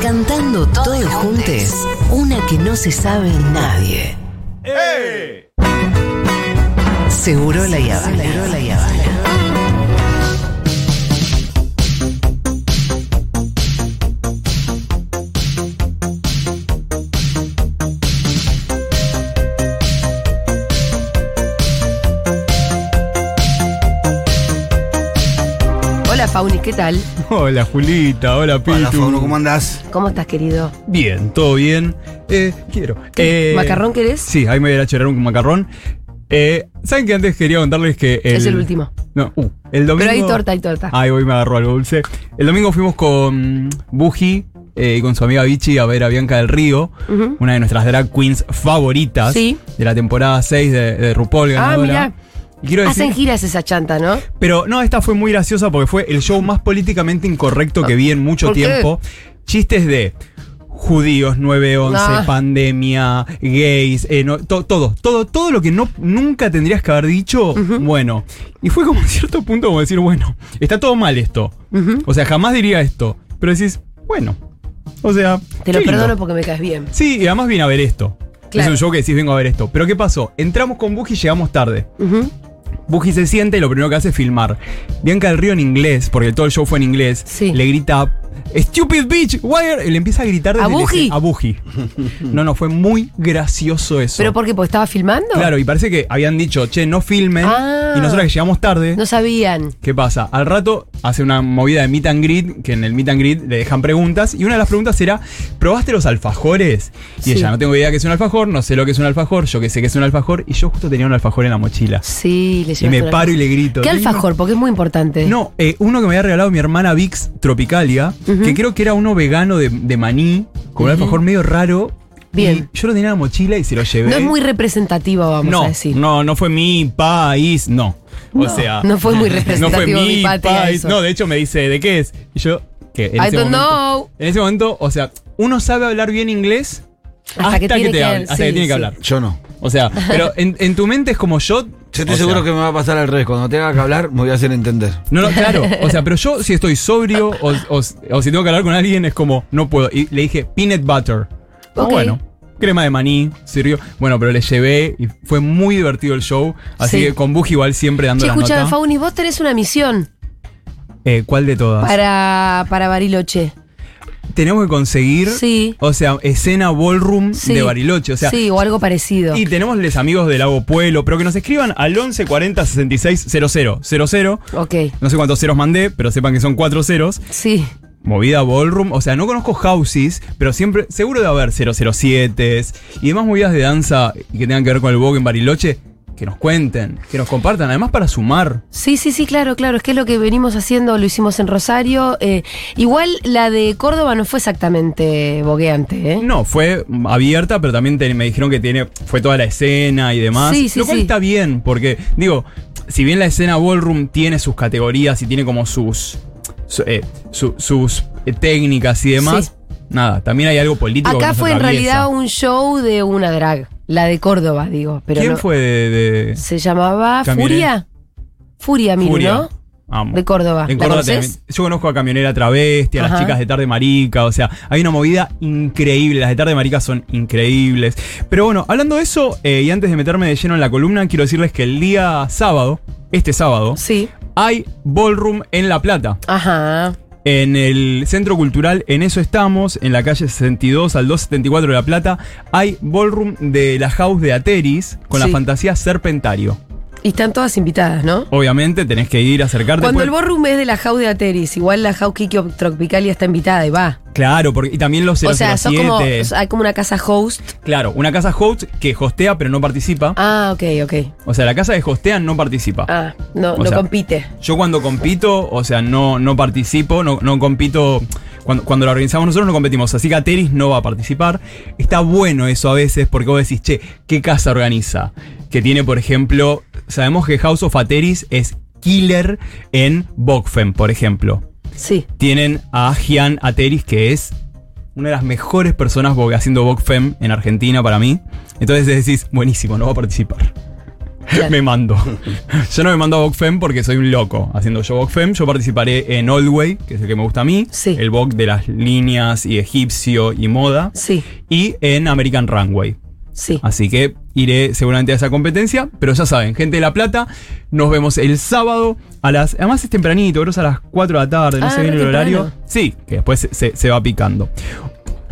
Cantando todos juntos, una que no se sabe nadie. Seguro la Yavana. Seguro la Yavana. ¿Qué tal? Hola Julita, hola Pitu. Hola, Fauno, ¿cómo andás? ¿Cómo estás, querido? Bien, todo bien. Eh, quiero. ¿Qué? Eh, ¿Macarrón querés? Sí, ahí me voy a chorrear un macarrón. Eh, ¿Saben que antes quería contarles que el, Es el último. No, uh, el domingo. Pero hay torta, hay torta. Ay, hoy me agarró algo dulce. El domingo fuimos con Buji eh, y con su amiga Vichy a ver a Bianca del Río, una de nuestras drag queens favoritas Sí. de la temporada 6 de, de RuPaul. Ah, ganadora. mirá. Y quiero decir, Hacen giras esa chanta, ¿no? pero no, esta fue muy graciosa porque fue el show más políticamente incorrecto que vi en mucho ¿Por qué? tiempo. Chistes de judíos, 9-11, Ah. pandemia, gays, eh, no, to- todo, todo, todo lo que no, nunca tendrías que haber dicho, bueno. Y fue como a cierto punto como decir, bueno, está todo mal esto. O sea, jamás diría esto. Pero decís, bueno. O sea. Te lo qué lindo. perdono porque me caes bien. Sí, y además vine a ver esto. Claro. Es un show que decís, vengo a ver esto. Pero ¿qué pasó? Entramos con Buji y llegamos tarde. Ujú. Buji se siente y lo primero que hace es filmar. Bianca del Río en inglés, porque todo el show fue en inglés, Sí. le grita Stupid bitch, why are-" y le empieza a gritar ¿A desde Buji? A Buji. No, no, fue muy gracioso eso. ¿Pero por qué? ¿Porque estaba filmando? Claro, y parece que habían dicho, che, no filmen. Ah. Y nosotros que llegamos tarde. No sabían. ¿Qué pasa? Al rato hace una movida de meet and greet, que en el meet and greet le dejan preguntas, y una de las preguntas era, ¿probaste los alfajores? Y Sí. ella, no tengo idea que es un alfajor, no sé lo que es un alfajor, yo que sé que es un alfajor, y yo justo tenía un alfajor en la mochila. Sí, le Y me paro y le grito. ¿Qué alfajor? Porque es muy importante. No, eh, uno que me había regalado mi hermana Vix Tropicalia, Que creo que era uno vegano de, de maní, con un Ujú. alfajor medio raro. Bien. Y yo lo tenía en la mochila y se lo llevé. No es muy representativo, vamos no, a decir. no, no fue mi país, no. O sea, no fue muy no fue representativo mi mi patria país. eso. No, de hecho me dice, ¿de qué es? Y yo, que en I ese don't momento, know. En ese momento, o sea, uno sabe hablar bien inglés hasta, que, tiene te que- hable, hasta sí, que tiene que sí. hablar. Yo no. O sea, pero en, en tu mente es como yo. Yo estoy o seguro sea, que me va a pasar al revés. Cuando tenga que hablar, me voy a hacer entender. No, no, claro. O sea, pero yo si estoy sobrio o, o- o si tengo que hablar con alguien es como, no puedo. Y le dije peanut butter. Ah, Ok. bueno. Crema de maní, sirvió. Bueno, pero le llevé y fue muy divertido el show. Así Sí. que con Buji igual siempre dando Che, las escucha, notas. Fauni, vos tenés una misión Eh, ¿Cuál de todas? para, para Bariloche. Tenemos que conseguir, Sí. o sea, escena ballroom Sí. de Bariloche. O sea, sí, o algo parecido. y tenemos les amigos del Lago Pueblo, pero que nos escriban al 11 40 66 00 00. Ok. No sé cuántos ceros mandé, pero sepan que son cuatro ceros. Sí. Movida Ballroom, o sea, no conozco houses, pero siempre, seguro de haber 007 y demás movidas de danza que tengan que ver con el Vogue en Bariloche, que nos cuenten, que nos compartan, además para sumar. Sí, sí, sí, claro, claro. Es que es lo que venimos haciendo, lo hicimos en Rosario. eh, igual la de Córdoba no fue exactamente bogueante, ¿eh? No, fue abierta, pero también te- me dijeron que tiene, fue toda la escena y demás. Sí, sí, lo cual sí. está bien, porque, digo, si bien la escena Ballroom tiene sus categorías y tiene como sus, su- eh, su- sus eh, técnicas y demás, Sí. nada, también hay algo político. que Acá nos fue en realidad un show de una drag, la de Córdoba, digo. Pero ¿Quién no- fue de, de- Se llamaba Camionet? Furia. Furia, Miru, Furia? ¿no? Amo. De Córdoba. En. Yo conozco a Camionera Travesti, a las chicas de Tarde Marica, o sea, hay una movida increíble. Las de Tarde Marica son increíbles. Pero bueno, hablando de eso, eh, y antes de meterme de lleno en la columna, quiero decirles que el día sábado, este sábado, Sí. hay Ballroom en La Plata. Ajá. En el Centro Cultural, en eso estamos, en la calle 62 al 274 de La Plata, hay Ballroom de la House de Ateris con Sí. la fantasía Serpentario. Y están todas invitadas, ¿no? Obviamente tenés que ir a acercarte. Cuando pues- el ballroom es de la House de Ateris, igual la House Kiki Tropicalia está invitada y va. Claro, porque, y también los 007. O sea, sos como, hay como una casa host. Claro, una casa host que hostea pero no participa. Ah, ok, ok. O sea, la casa de hostean no participa. Ah, no, O no sea, compite. Yo cuando compito, o sea, no, no participo, no, no compito. Cuando, cuando lo organizamos nosotros no competimos, así que Ateris no va a participar. Está bueno eso a veces porque vos decís, che, ¿qué casa organiza? Que tiene, por ejemplo, sabemos que House of Ateris es killer en Bokfem, por ejemplo. Sí. Tienen a Gian Ateris, que es una de las mejores personas haciendo Vogue Fem en Argentina para mí. Entonces decís, buenísimo, no va a participar. Claro. me mando. yo no me mando a VogFem porque soy un loco haciendo yo VogFem. Yo participaré en Old Way, que es el que me gusta a mí. Sí. El Vogue de las líneas y egipcio y moda. Sí, Y en American Runway. sí. Así que iré seguramente a esa competencia. Pero ya saben, gente de La Plata, nos vemos el sábado a las. Además es tempranito, creo a las 4 de la tarde, no Ah, sé bien el horario. Sí, que después se, se- se va picando.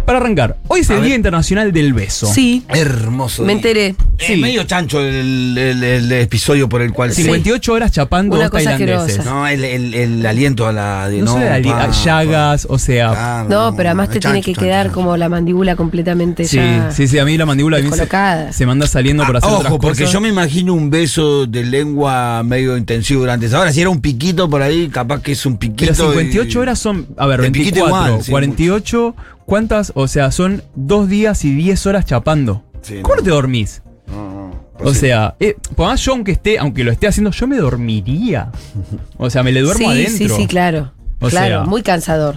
Para arrancar, hoy es A el ver. Día Internacional del Beso. Sí, Hermoso. me enteré. Es Sí. medio chancho el, el- el episodio por el cual se- 58 horas chapando Una dos cosa tailandeses. asquerosa. No, el, el- el aliento a la de No, sé, ali- pa, llagas, o sea. pa. Ah, No, pero además te chancho, tiene que chancho, quedar chancho. como la mandíbula completamente Sí, ya. sí, sí, a mí la mandíbula a mí se, descolocada. se manda saliendo por Ah, hacer otras ojo, porque cosas. yo me imagino un beso de lengua medio intensivo durante esa hora. Si era un piquito por ahí, capaz que es un piquito. Pero 58 y- horas son, a ver, El piquito 24, igual, sí, 48, ¿cuántas? O sea, son dos días y 10 horas chapando. Sí, ¿Cómo no. te dormís? No, no, O pues sí. sea, eh, por más yo aunque esté, aunque lo esté haciendo, yo me dormiría. O sea, me le duermo sí, adentro. sí, sí, claro. O claro, sea- muy cansador.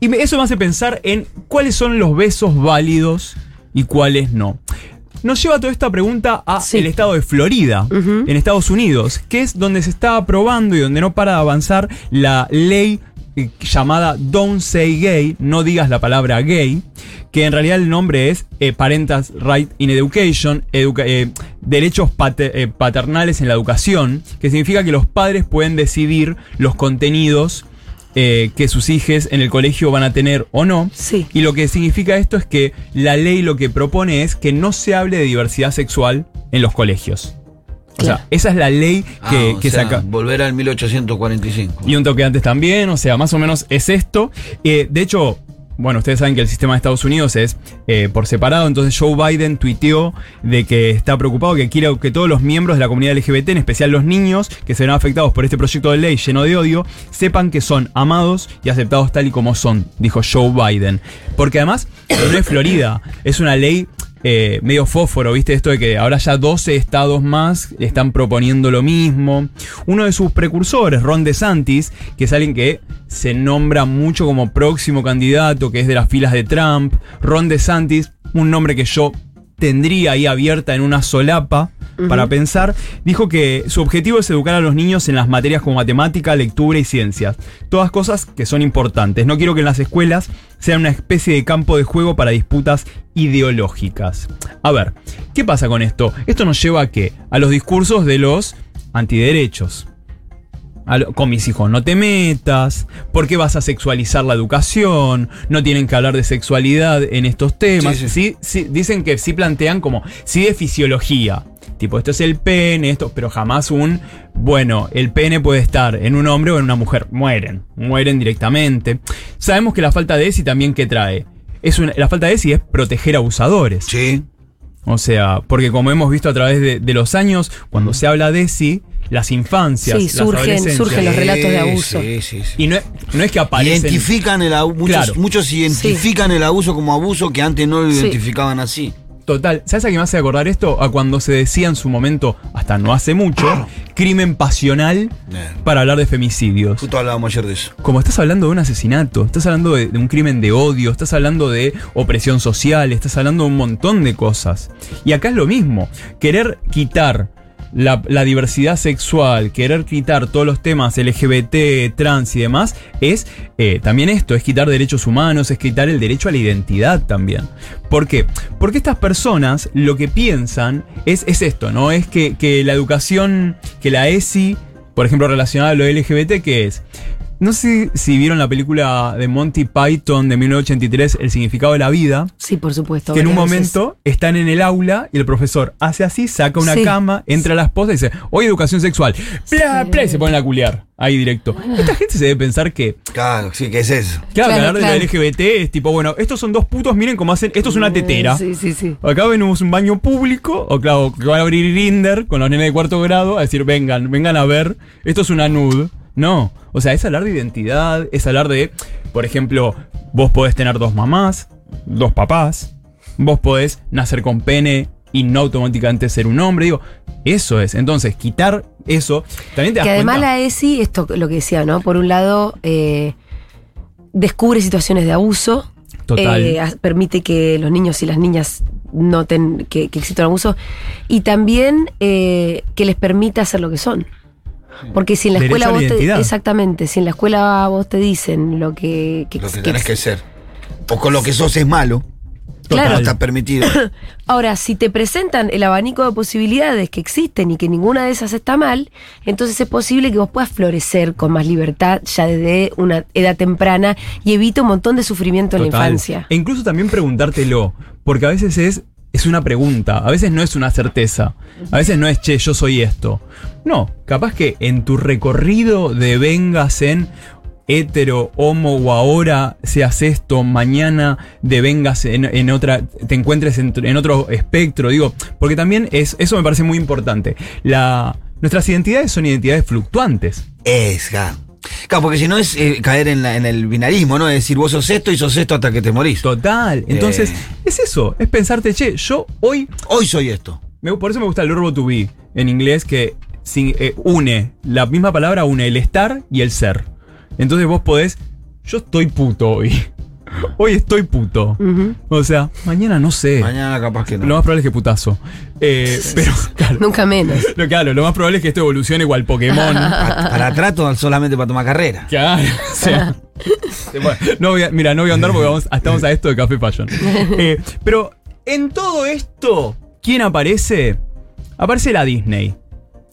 Y me- eso me hace pensar en cuáles son los besos válidos y cuáles no. Nos lleva toda esta pregunta a Sí. el estado de Florida, en Estados Unidos, que es donde se está aprobando y donde no para de avanzar la ley llamada Don't Say Gay, no digas la palabra gay, que en realidad el nombre es eh, Parental Right in Education, educa- eh, derechos eh, paternales en la educación, que significa que los padres pueden decidir los contenidos eh, que sus hijos en el colegio van a tener o no. Sí. Y lo que significa esto es que la ley lo que propone es que no se hable de diversidad sexual en los colegios. O sea, esa es la ley Ah, que, o que sea, saca. Volver al 1845. Y un toque antes también, o sea, más o menos es esto. Eh, de hecho, bueno, ustedes saben que el sistema de Estados Unidos es eh, por separado, entonces Joe Biden tuiteó de que está preocupado, que quiere que todos los miembros de la comunidad LGBT, en especial los niños que serán afectados por este proyecto de ley lleno de odio, sepan que son amados y aceptados tal y como son, dijo Joe Biden. Porque además, no es Florida, es una ley eh, medio fósforo, ¿viste? Esto de que ahora ya 12 estados más están proponiendo lo mismo. Uno de sus precursores, Ron DeSantis, que es alguien que se nombra mucho como próximo candidato, que es de las filas de Trump. Ron DeSantis, un nombre que yo tendría ahí abierta en una solapa para pensar, dijo que su objetivo es educar a los niños en las materias como matemática, lectura y ciencias. Todas cosas que son importantes. No quiero que en las escuelas sea una especie de campo de juego para disputas ideológicas. A ver, ¿qué pasa con esto? Esto nos lleva a qué? A los discursos de los antiderechos. Lo- con mis hijos no te metas, ¿por qué vas a sexualizar la educación? No tienen que hablar de sexualidad en estos temas. Sí, Sí, sí, dicen que sí plantean como, sí de fisiología. Tipo, esto es el pene, esto, pero jamás un, bueno, el pene puede estar en un hombre o en una mujer. Mueren, mueren directamente. Sabemos que la falta de ESI también que trae. Es una- la falta de ESI es proteger abusadores. Sí. O sea, porque como hemos visto a través de, de los años, cuando se habla de ESI, las infancias, Sí, las surgen- adolescencias, surgen los relatos de abuso. Sí, sí, sí. y no, es- no es que aparecen. Identifican el abuso. Muchos, Claro. muchos identifican el abuso como abuso que antes no lo Sí. identificaban así. Total, ¿sabes a qué me hace acordar esto? A cuando se decía en su momento, hasta no hace mucho, crimen pasional para hablar de femicidios. Justo hablábamos ayer de eso. Como estás hablando de un asesinato, estás hablando de, de un crimen de odio, estás hablando de opresión social, estás hablando de un montón de cosas. Y acá es lo mismo, querer quitar la, diversidad sexual, querer quitar todos los temas LGBT, trans y demás, es eh, también esto, es quitar derechos humanos, es quitar el derecho a la identidad también. ¿Por qué? Porque estas personas lo que piensan es, es esto, ¿no? Es que, que la educación, que la ESI, por ejemplo, relacionada a lo LGBT, que es no sé si vieron la película de Monty Python de 1983, El significado de la vida, Sí, por supuesto. que en un veces. momento están en el aula y el profesor hace así, saca una Sí. cama, entra a la esposa y dice, hoy educación sexual, bla, Sí. bla, y se ponen a culiar, ahí directo. Esta gente se debe pensar que, Claro, sí, ¿qué es eso? claro, hablar de la LGBT es tipo, bueno, estos son dos putos, miren cómo hacen, esto es una tetera. Sí, sí, sí. Acá venimos un baño público, o claro, que van a abrir Grinder con los nenes de cuarto grado a decir, vengan, vengan a ver, esto es una nude. No, o sea, es hablar de identidad, es hablar de, por ejemplo, vos podés tener dos mamás, dos papás, vos podés nacer con pene y no automáticamente ser un hombre, digo, eso es. Entonces, quitar eso, también te das Que además cuenta- la ESI, esto lo que decía, ¿no? Por un lado, eh, descubre situaciones de abuso. Total. eh, permite que los niños y las niñas noten que, que existe un abuso. Y también eh, que les permita ser lo que son. Porque si en la escuela vos te, exactamente, si en la escuela vos te dicen lo que, que, Lo que que tenés que ser. O con lo que sos es malo. Claro. No está permitido. Ahora, si te presentan el abanico de posibilidades que existen y que ninguna de esas está mal, entonces es posible que vos puedas florecer con más libertad ya desde una edad temprana y evita un montón de sufrimiento en la infancia. E incluso también preguntártelo, porque a veces es, es una pregunta, a veces no es una certeza, a veces no es, che, yo soy esto. No, capaz que en tu recorrido de vengas en hetero, homo o ahora seas esto, mañana devengas en, en otra, te encuentres en, otro espectro, digo, porque también es, eso me parece muy importante. La, nuestras identidades son identidades fluctuantes. Es, claro. Porque si no es eh, caer en, la- en el binarismo, ¿no? Es decir, vos sos esto y sos esto hasta que te morís. Total. Entonces, Eh. es eso, es pensarte, che, yo hoy Hoy soy esto. Me- por eso me gusta el verbo to be en inglés que sin- eh, une, la misma palabra une el estar y el ser. Entonces vos podés, yo estoy puto hoy. Hoy estoy puto. O sea, mañana no sé. Mañana capaz que no. Lo más probable es que putazo. Eh, pero, claro, Nunca menos. lo, claro, lo más probable es que esto evolucione igual Pokémon. Pa- para trato solamente para tomar carrera. Claro, o sea. bueno, no voy a- mira, no voy a andar porque vamos, estamos a esto de Café Fashion. Eh, pero en todo esto, ¿quién aparece? Aparece la Disney.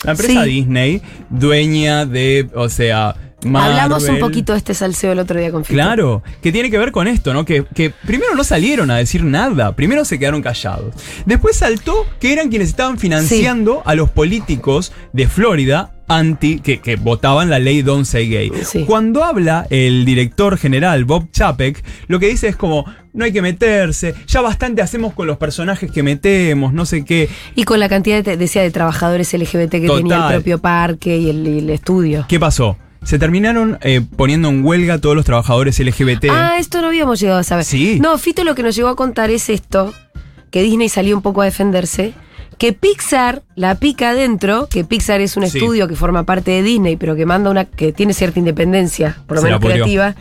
La empresa Sí. Disney, dueña de, o sea, Marvel. Hablamos un poquito de este salseo el otro día con Fito. Claro, que tiene que ver con esto, ¿no? Que, que primero no salieron a decir nada, primero se quedaron callados. Después saltó que eran quienes estaban financiando a los políticos de Florida anti, que, que votaban la ley Don't Say Gay. Sí. Cuando habla el director general Bob Chapek, lo que dice es como, no hay que meterse, ya bastante hacemos con los personajes que metemos, no sé qué. Y con la cantidad, de, decía, de trabajadores LGBT que tenía el propio parque y el, y el estudio. ¿Qué pasó? Se terminaron eh, poniendo en huelga todos los trabajadores LGBT. Ah, esto no habíamos llegado a saber. Sí. No, Fito lo que nos llegó a contar es esto, que Disney salió un poco a defenderse, que Pixar la pica adentro, que Pixar es un Sí. estudio que forma parte de Disney, pero que manda una, que tiene cierta independencia, por lo menos creativa.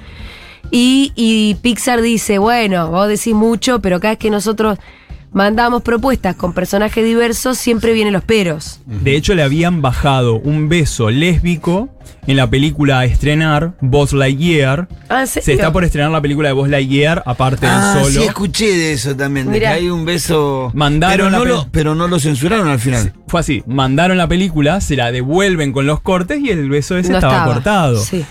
Y, y Pixar dice, bueno, vos decís mucho, pero cada vez que nosotros mandamos propuestas con personajes diversos, siempre vienen los peros. De hecho, le habían bajado un beso lésbico en la película a estrenar, Buzz Lightyear. Ah, ¿en Se serio? está por estrenar la película de Buzz Lightyear, aparte Ah, del solo. sí, escuché de eso también. De Mirá. que hay un beso. Mandaron pero, la no lo, pero no lo censuraron al final. Fue así, mandaron la película, se la devuelven con los cortes y el beso ese No estaba, estaba. cortado. Sí.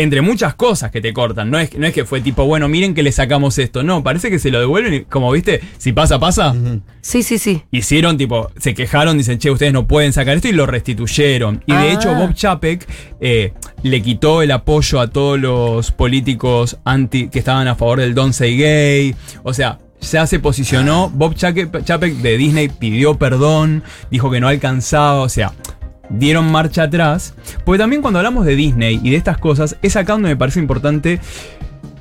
Entre muchas cosas que te cortan, no es, no es que fue tipo, bueno, miren que le sacamos esto. No, parece que se lo devuelven y como viste, si pasa, pasa. Sí, sí, sí. Hicieron tipo, se quejaron, dicen, che, ustedes no pueden sacar esto y lo restituyeron. Y de Ah. hecho Bob Chapek eh, le quitó el apoyo a todos los políticos anti que estaban a favor del Don't Say Gay. O sea, ya se posicionó. Bob Chapek, Chapek de Disney pidió perdón, dijo que no alcanzaba, o sea... Dieron marcha atrás. Porque también cuando hablamos de Disney y de estas cosas, es acá donde me parece importante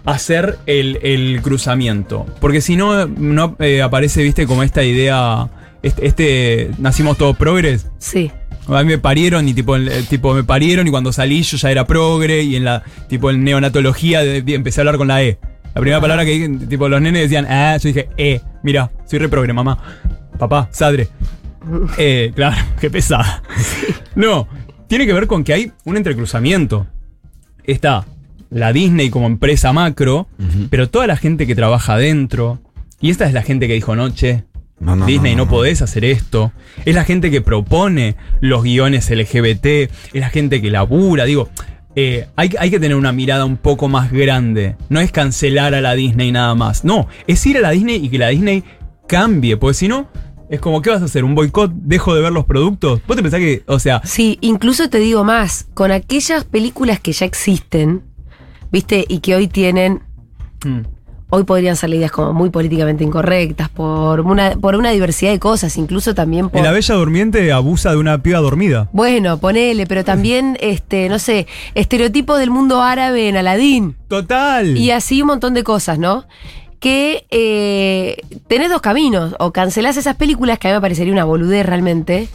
hacer el, el cruzamiento. Porque si no, no eh, aparece, viste, como esta idea. Este, este- nacimos todos progres. Sí. A mí me parieron y tipo, el tipo me parieron y cuando salí yo ya era progre y en la tipo en neonatología de- de- empecé a hablar con la E. La primera palabra que dije, tipo los nenes decían, ah, yo dije, E, mira, soy re progre, mamá. Papá, sadre. Eh, claro, qué pesada. No, tiene que ver con que hay un entrecruzamiento. Está la Disney como empresa macro, pero toda la gente que trabaja adentro. Y esta es la gente que dijo, no, che, No, no, Disney, no. podés hacer esto. Es la gente que propone los guiones LGBT, es la gente que labura, digo. eh, hay, hay que tener una mirada un poco más grande. No es cancelar a la Disney nada más. No, es ir a la Disney y que la Disney cambie. Porque si no, es como, ¿qué vas a hacer? ¿Un boicot? ¿Dejo de ver los productos? ¿Vos te pensás que, o sea, Sí, incluso te digo más, con aquellas películas que ya existen, ¿viste? Y que hoy tienen, mm, hoy podrían ser ideas como muy políticamente incorrectas, por una, por una diversidad de cosas, incluso también por... en la Bella Durmiente abusa de una piba dormida? Bueno, ponele, pero también, este, no sé, estereotipos del mundo árabe en Aladín. Total. Y así un montón de cosas, ¿no? Que eh, tenés dos caminos, o cancelás esas películas, que a mí me parecería una boludez realmente,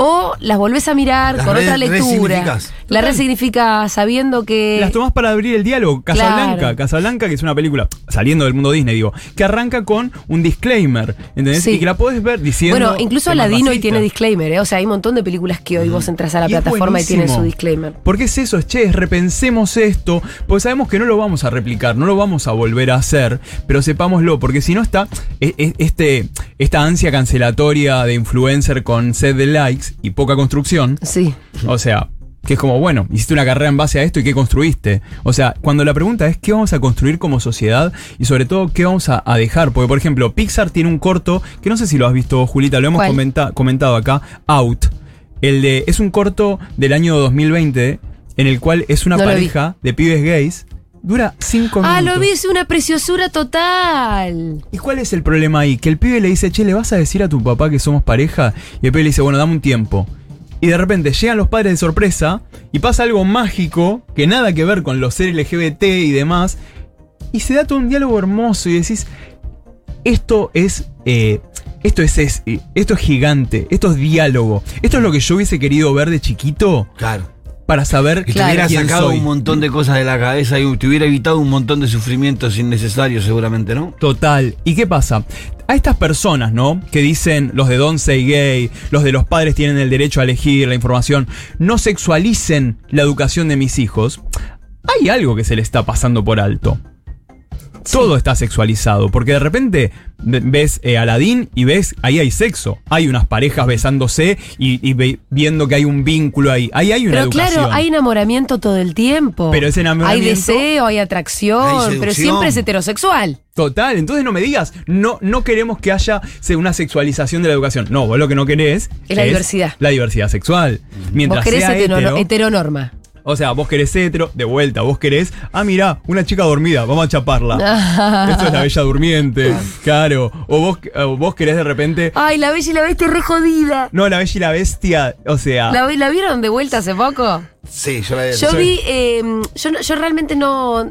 O las volvés a mirar Las con re- otra lectura. La resignificás sabiendo que. Las tomás para abrir el diálogo. Casablanca, Claro. Casablanca, que es una película, saliendo del mundo Disney, digo, que arranca con un disclaimer, ¿entendés? Sí. Y que la podés ver diciendo. Bueno, incluso Aladino hoy tiene disclaimer, ¿eh? O sea, hay un montón de películas que hoy vos entras a la Y plataforma y tienen su disclaimer. Porque es eso, es che, es repensemos esto, porque sabemos que no lo vamos a replicar, no lo vamos a volver a hacer, pero sepámoslo, porque si no está e- e- este, esta ansia cancelatoria de influencer con sed de likes y poca construcción, Sí. o sea, que es como, bueno, hiciste una carrera en base a esto y qué construiste. O sea, cuando la pregunta es qué vamos a construir como sociedad y sobre todo qué vamos a, a dejar. Porque, por ejemplo, Pixar tiene un corto, que no sé si lo has visto, Julita, lo hemos comentado acá, Out. El de, es un corto del año 2020 en el cual es una No pareja de pibes gays. Dura cinco Ah, minutos. lo vi, es una preciosura total. ¿Y cuál es el problema ahí? Que el pibe le dice, che, ¿le vas a decir a tu papá que somos pareja? Y el pibe le dice, bueno, dame un tiempo. Y de repente llegan los padres de sorpresa y pasa algo mágico que nada que ver con los ser LGBT y demás. Y se da todo un diálogo hermoso y decís, esto es... eh, esto es, es- eh, esto es gigante, esto es diálogo. Esto es lo que yo hubiese querido ver de chiquito Claro. Para saber te Claro. hubiera quién sacado soy. un montón de cosas de la cabeza y te hubiera evitado un montón de sufrimientos innecesarios, seguramente, ¿no? Total. ¿Y qué pasa? A estas personas, ¿no? Que dicen los de Don't Say Gay, los de los padres tienen el derecho a elegir la información, no sexualicen la educación de mis hijos, hay algo que se le está pasando por alto. Todo está sexualizado, porque de repente ve- ves eh, Aladdin y ves, ahí hay sexo, hay unas parejas besándose y, y ve- viendo que hay un vínculo ahí, ahí hay una Pero educación. claro, hay enamoramiento todo el tiempo. Pero ese enamoramiento- Hay deseo, hay atracción, Hay pero siempre es heterosexual. Total, entonces no me digas, no, no queremos que haya una sexualización de la educación. No, vos lo que no querés Es la diversidad. La diversidad sexual. Mientras Vos querés sea hetero- hetero, heteronorma. O sea, vos querés hetero, de vuelta, vos querés, ah, mirá, una chica dormida, vamos a chaparla. Esto es la bella durmiente, claro. O vos, o vos querés de repente, Ay, la bella y la bestia es re jodida. no, la bella y la bestia, o sea, ¿La, la vieron de vuelta hace poco? Sí, yo la Yo vi, eh, yo realmente no...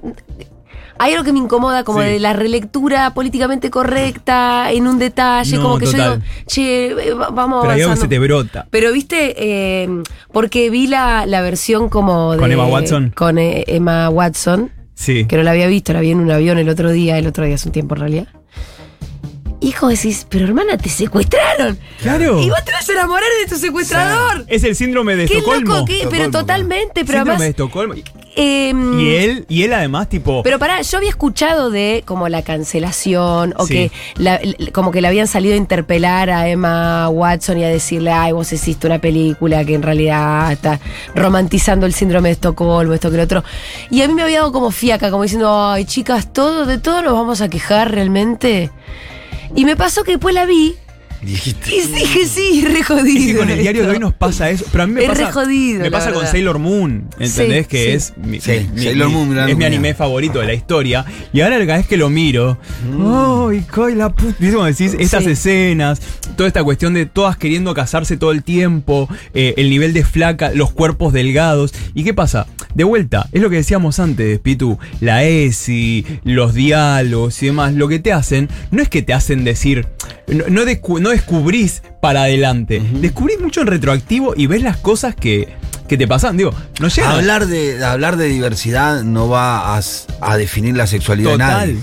Hay algo que me incomoda, como Sí. de la relectura políticamente correcta, en un detalle, No, como que yo digo, che, eh, va- vamos pero que avanzando. se te brota. Pero viste, eh, porque vi la, la versión como de... ¿Con Emma Watson? Con eh, Emma Watson, Sí. que no la había visto, la vi en un avión el otro día, el otro día hace un tiempo en realidad. Hijo, decís, pero hermana, te secuestraron. Claro. Y vos te vas a enamorar de tu secuestrador. Es el síndrome de Qué Estocolmo. loco, qué- pero Estocolmo, totalmente, pero síndrome de además... Estocolmo. Em, Y él, y él además, tipo. pero pará, yo había escuchado de como la cancelación o Sí. que la- como que le habían salido a interpelar a Emma Watson y a decirle, ay, vos hiciste una película que en realidad está romantizando el síndrome de Estocolmo, esto que lo otro. Y a mí me había dado como fiaca, como diciendo, ay, chicas, todo, de todo nos vamos a quejar realmente. Y me pasó que después la vi Dijiste. y dije, sí, re jodido. Es que con el diario de esto". hoy nos pasa eso. Pero a mí me Es pasa. re jodido, me pasa con. Sailor Moon, ¿entendés? Sí, que sí. es mi, Sí, mi- Sailor mi- Moon, gran es mi anime favorito de la historia. Y ahora cada vez que lo miro, ¡ay, coy la puta! ¿Viste cómo decís? Estas Sí. escenas, toda esta cuestión de todas queriendo casarse todo el tiempo, eh, el nivel de flaca, los cuerpos delgados. ¿Y qué pasa? De vuelta, es lo que decíamos antes, Pitu, la ESI, los diálogos y demás, lo que te hacen, no es que te hacen decir, no, no, descu- no descubrís para adelante, descubrís mucho en retroactivo y ves las cosas que, que te pasan. Digo, no llega Hablar de, hablar de diversidad no va a, definir la sexualidad de total. nadie.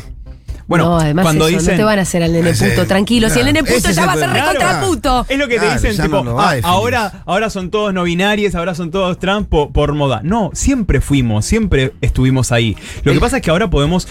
Bueno, no, además cuando eso, dicen. no te van a hacer al nene Ese- puto, tranquilo. si el nene puto ya va a ser recontra Claro. puto. Es lo que Claro, te dicen, tipo, no "Ah, definir". ahora, ahora son todos no binarios, ahora son todos trans po- por, moda. No, siempre fuimos, siempre estuvimos ahí. Lo que pasa es que ahora podemos,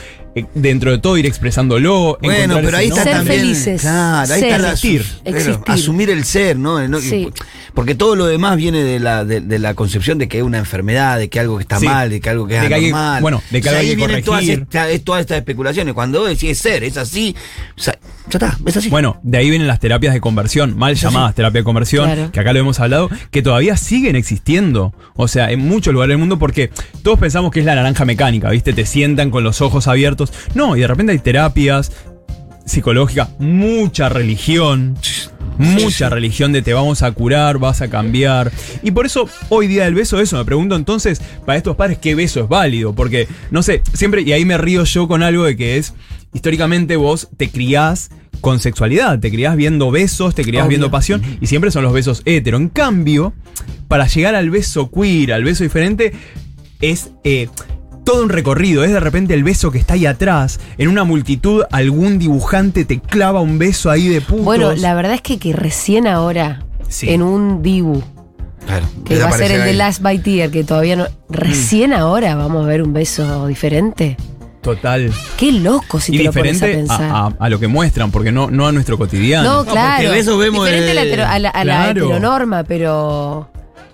dentro de todo, ir expresándolo. Bueno, pero ahí está Ser nombre. también. felices. Claro, ahí Ser. está la- Existir. pero Existir. asumir el ser, ¿no? No- Sí. Porque todo lo demás viene de la, de, de la concepción de que es una enfermedad, de que algo que está Sí. mal, de que algo que es De que hay que- anormal. bueno, de que O sea, algo hay ahí que vienen todas, corregir. esta- es- todas estas especulaciones. Cuando vos decís es ser, es así, o sea, ya está, es así. Bueno, de ahí vienen las terapias de conversión, mal llamadas terapias de conversión, Claro. que acá lo hemos hablado, que todavía siguen existiendo. O sea, en muchos lugares del mundo, porque todos pensamos que es la naranja mecánica, ¿viste? Te sientan con los ojos abiertos. No, y de repente hay terapias psicológicas, mucha religión. Mucha religión de te vamos a curar, vas a cambiar. Y por eso, hoy día del beso, eso, me pregunto entonces, para estos padres, ¿qué beso es válido? Porque, no sé, siempre, y ahí me río yo con algo de que es, históricamente vos te criás con sexualidad. Te criás viendo besos, te criás Obvio. viendo pasión, y siempre son los besos hetero. En cambio, para llegar al beso queer, al beso diferente, es eh, todo un recorrido. Es de repente el beso que está ahí atrás. En una multitud, algún dibujante te clava un beso ahí de putos. Bueno, la verdad es que, que recién ahora, Sí. en un Dibu, Claro. que va a ser el de. Last by Tier, que todavía no. Recién Mm. ahora vamos a ver un beso diferente. Total. Qué loco si y te lo pones a diferente pensar. a, a- a lo que muestran, porque no, no a nuestro cotidiano. no, porque claro. besos vemos diferente a la, hetero- a la, a la Claro. heteronorma, pero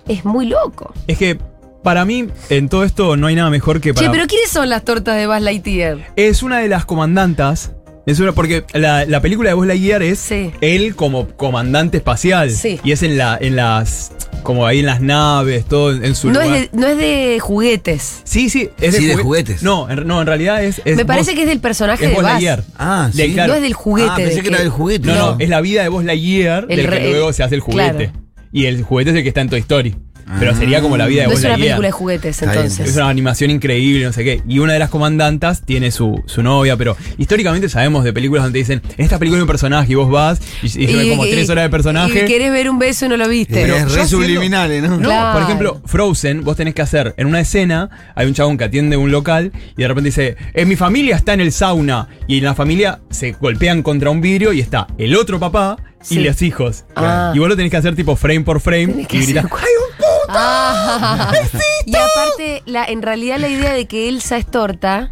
es muy loco. Es que para mí, en todo esto no hay nada mejor que para. Che, pero ¿quiénes son las tortas de Buzz Lightyear? Es una de las comandantas. Es una, porque la, la película de Buzz Lightyear es Sí. él como comandante espacial. Sí. Y es en la, en las. como ahí en las naves, todo en, su No es, lugar. de, no es de juguetes. Sí, sí, es Sí, de jugue- juguetes. No, en, no, en realidad es. es Me parece Buzz- que es del personaje es de Buzz. Lightyear. Ah, De- sí. claro. No es del juguete. Ah, pensé de que era del juguete. No, no, No. es la vida de Buzz Lightyear El del re- que luego se hace el juguete. claro. Y el juguete es el que está en Toy Story. Pero sería como la vida de No Buzz es una película de juguetes, entonces. Es una animación increíble, no sé qué. Y una de las comandantas tiene su, su novia, pero históricamente sabemos de películas donde dicen, en esta película hay un personaje y vos vas y, y se ve como y- tres horas de personaje. Y querés ver un beso y no lo viste. Pero es re haciendo- subliminales, ¿no? No, Claro. por ejemplo, Frozen, vos tenés que hacer en una escena, hay un chabón que atiende un local y de repente dice, en mi familia está en el sauna y en la familia se golpean contra un vidrio y está el otro papá y Sí. los hijos. Ah. Y vos lo tenés que hacer tipo frame por frame y ¡ay, un puto! Ah. y aparte, la, en realidad la idea de que Elsa es torta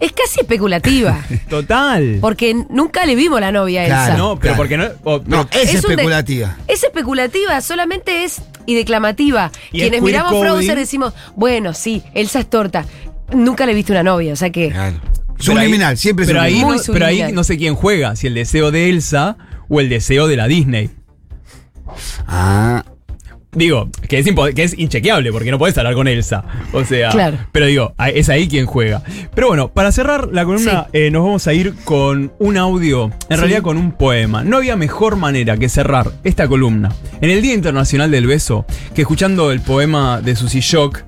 es casi especulativa. Total. Porque nunca le vimos la novia a Elsa. Claro. no, pero porque no... o- No, pero- es, Es un de- especulativa. Es especulativa, solamente es y declamativa. Y Quienes miramos. Frozen decimos, bueno, sí, Elsa es torta. Nunca le viste una novia, o sea que. Claro. Subliminal, ahí- siempre pero ahí, subliminal. Muy no, pero ahí no sé quién juega, si el deseo de Elsa o el deseo de la Disney. Ah, Digo, que es, que es inchequeable porque no podés hablar con Elsa. O sea, Claro. pero digo, a- es ahí quien juega. Pero bueno, para cerrar la columna, eh, nos vamos a ir con un audio, en Sí. realidad con un poema. No había mejor manera que cerrar esta columna en el Día Internacional del Beso que escuchando el poema de Susie Shock,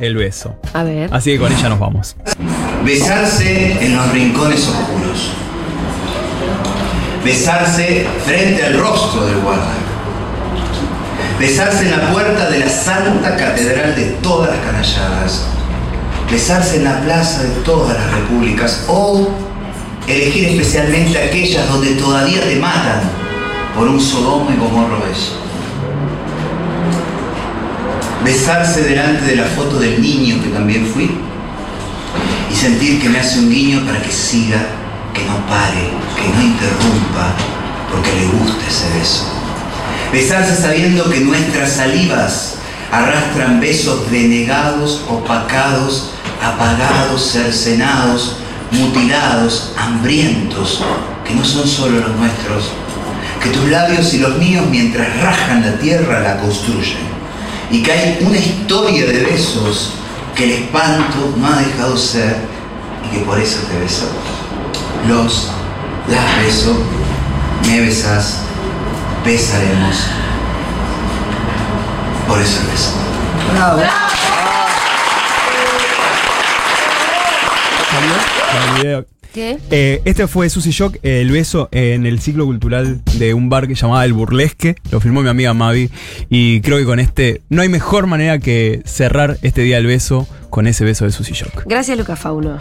El Beso. A ver. Así que con ella nos vamos. Besarse en los rincones oscuros. Besarse frente al rostro del guarda. Besarse en la puerta de la santa catedral de todas las canalladas. Besarse en la plaza de todas las repúblicas. O elegir especialmente aquellas donde todavía te matan por un Sodoma y Gomorro beso. Besarse delante de la foto del niño que también fui y sentir que me hace un guiño para que siga, que no pare, que no interrumpa, porque le gusta ese beso. Besarse sabiendo que nuestras salivas arrastran besos denegados, opacados, apagados, cercenados, mutilados, hambrientos, que no son solo los nuestros, que tus labios y los míos mientras rajan la tierra la construyen, y que hay una historia de besos que el espanto no ha dejado ser y que por eso te beso. Los, las beso, me besas, besaremos. Por eso el beso. Video. ¿Qué? Eh, este fue Susy Shock, eh, el beso en el ciclo cultural de un bar que llamaba El Burlesque. Lo filmó mi amiga Mavi. Y creo que con este no hay mejor manera que cerrar este día del beso con ese beso de Susy Shock. Gracias, Luca Fauno.